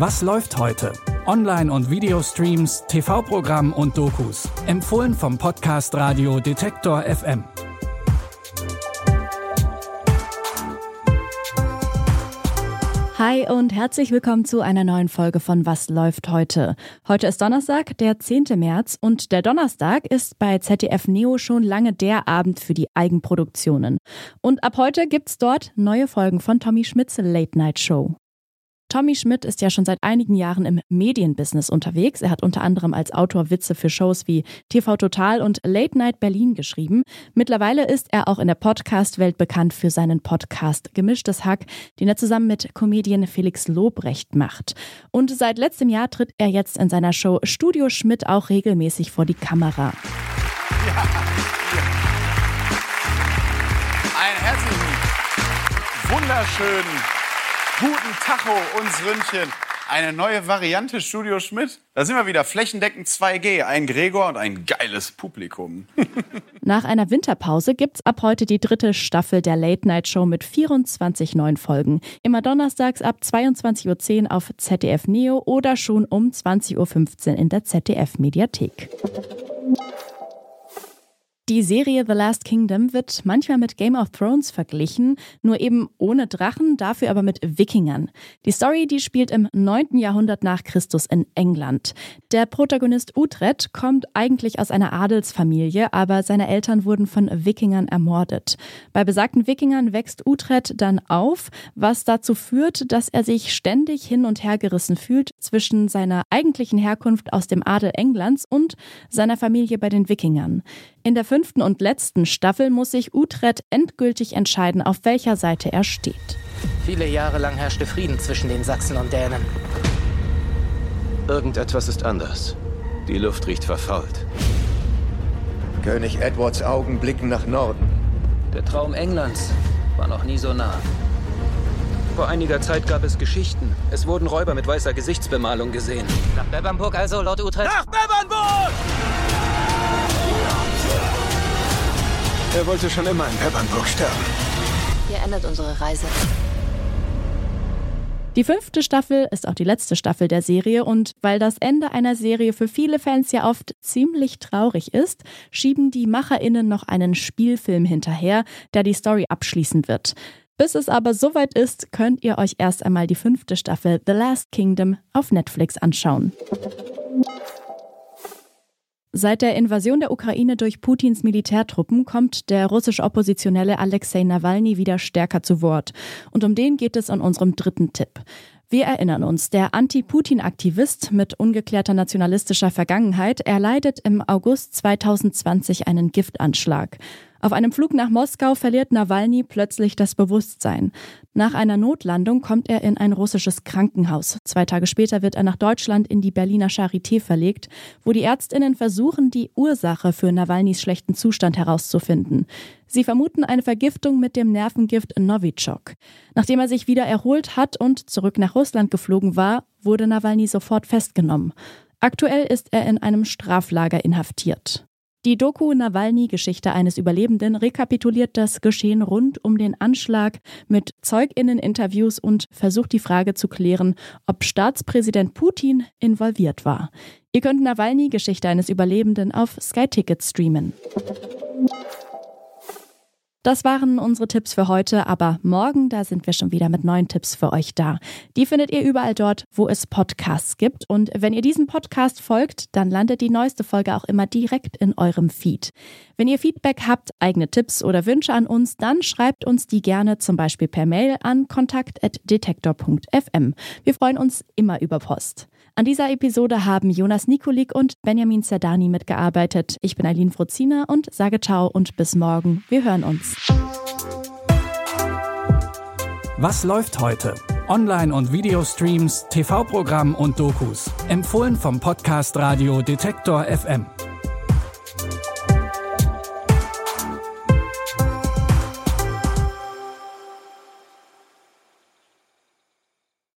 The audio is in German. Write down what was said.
Was läuft heute? Online- und Videostreams, TV-Programm und Dokus. Empfohlen vom Podcast Radio Detektor FM. Hi und herzlich willkommen zu einer neuen Folge von Was läuft heute? Heute ist Donnerstag, der 10. März und der Donnerstag ist bei ZDF Neo schon lange der Abend für die Eigenproduktionen. Und ab heute gibt's dort neue Folgen von Tommy Schmidts Late Night Show. Tommy Schmidt ist ja schon seit einigen Jahren im Medienbusiness unterwegs. Er hat unter anderem als Autor Witze für Shows wie TV Total und Late Night Berlin geschrieben. Mittlerweile ist er auch in der Podcast-Welt bekannt für seinen Podcast Gemischtes Hack, den er zusammen mit Comedian Felix Lobrecht macht. Und seit letztem Jahr tritt er jetzt in seiner Show Studio Schmidt auch regelmäßig vor die Kamera. Ja. Einen herzlichen, wunderschönen Guten Tacho uns Ründchen. Eine neue Variante Studio Schmidt. Da sind wir wieder flächendeckend 2G. Ein Gregor und ein geiles Publikum. Nach einer Winterpause gibt's ab heute die dritte Staffel der Late Night Show mit 24 neuen Folgen. Immer donnerstags ab 22.10 Uhr auf ZDF Neo oder schon um 20.15 Uhr in der ZDF Mediathek. Die Serie The Last Kingdom wird manchmal mit Game of Thrones verglichen, nur eben ohne Drachen, dafür aber mit Wikingern. Die Story, die spielt im 9. Jahrhundert nach Christus in England. Der Protagonist Utrecht kommt eigentlich aus einer Adelsfamilie, aber seine Eltern wurden von Wikingern ermordet. Bei besagten Wikingern wächst Utrecht dann auf, was dazu führt, dass er sich ständig hin und her gerissen fühlt zwischen seiner eigentlichen Herkunft aus dem Adel Englands und seiner Familie bei den Wikingern. In der fünften und letzten Staffel muss sich Utrecht endgültig entscheiden, auf welcher Seite er steht. Viele Jahre lang herrschte Frieden zwischen den Sachsen und Dänen. Irgendetwas ist anders. Die Luft riecht verfault. König Edwards Augen blicken nach Norden. Der Traum Englands war noch nie so nah. Vor einiger Zeit gab es Geschichten. Es wurden Räuber mit weißer Gesichtsbemalung gesehen. Nach Bebernburg also, Lord Utrecht? Nach Bebernburg! Er wollte schon immer in Pepernburg sterben. Hier endet unsere Reise. Die fünfte Staffel ist auch die letzte Staffel der Serie und weil das Ende einer Serie für viele Fans ja oft ziemlich traurig ist, schieben die MacherInnen noch einen Spielfilm hinterher, der die Story abschließen wird. Bis es aber soweit ist, könnt ihr euch erst einmal die fünfte Staffel The Last Kingdom auf Netflix anschauen. Seit der Invasion der Ukraine durch Putins Militärtruppen kommt der russische Oppositionelle Alexei Nawalny wieder stärker zu Wort. Und um den geht es in unserem dritten Tipp. Wir erinnern uns, der Anti-Putin-Aktivist mit ungeklärter nationalistischer Vergangenheit erleidet im August 2020 einen Giftanschlag. Auf einem Flug nach Moskau verliert Nawalny plötzlich das Bewusstsein. Nach einer Notlandung kommt er in ein russisches Krankenhaus. Zwei Tage später wird er nach Deutschland in die Berliner Charité verlegt, wo die Ärztinnen versuchen, die Ursache für Nawalnys schlechten Zustand herauszufinden. Sie vermuten eine Vergiftung mit dem Nervengift Novichok. Nachdem er sich wieder erholt hat und zurück nach Russland geflogen war, wurde Nawalny sofort festgenommen. Aktuell ist er in einem Straflager inhaftiert. Die Doku Nawalny Geschichte eines Überlebenden rekapituliert das Geschehen rund um den Anschlag mit Zeuginnen-Interviews und versucht die Frage zu klären, ob Staatspräsident Putin involviert war. Ihr könnt Nawalny Geschichte eines Überlebenden auf Sky Ticket streamen. Das waren unsere Tipps für heute, aber morgen, da sind wir schon wieder mit neuen Tipps für euch da. Die findet ihr überall dort, wo es Podcasts gibt. Und wenn ihr diesem Podcast folgt, dann landet die neueste Folge auch immer direkt in eurem Feed. Wenn ihr Feedback habt, eigene Tipps oder Wünsche an uns, dann schreibt uns die gerne zum Beispiel per Mail an kontakt.detektor.fm. Wir freuen uns immer über Post. An dieser Episode haben Jonas Nikolik und Benjamin Zerdani mitgearbeitet. Ich bin Eileen Frozina und sage ciao und bis morgen. Wir hören uns. Was läuft heute? Online- und Videostreams, TV-Programm und Dokus. Empfohlen vom Podcast Radio Detektor FM.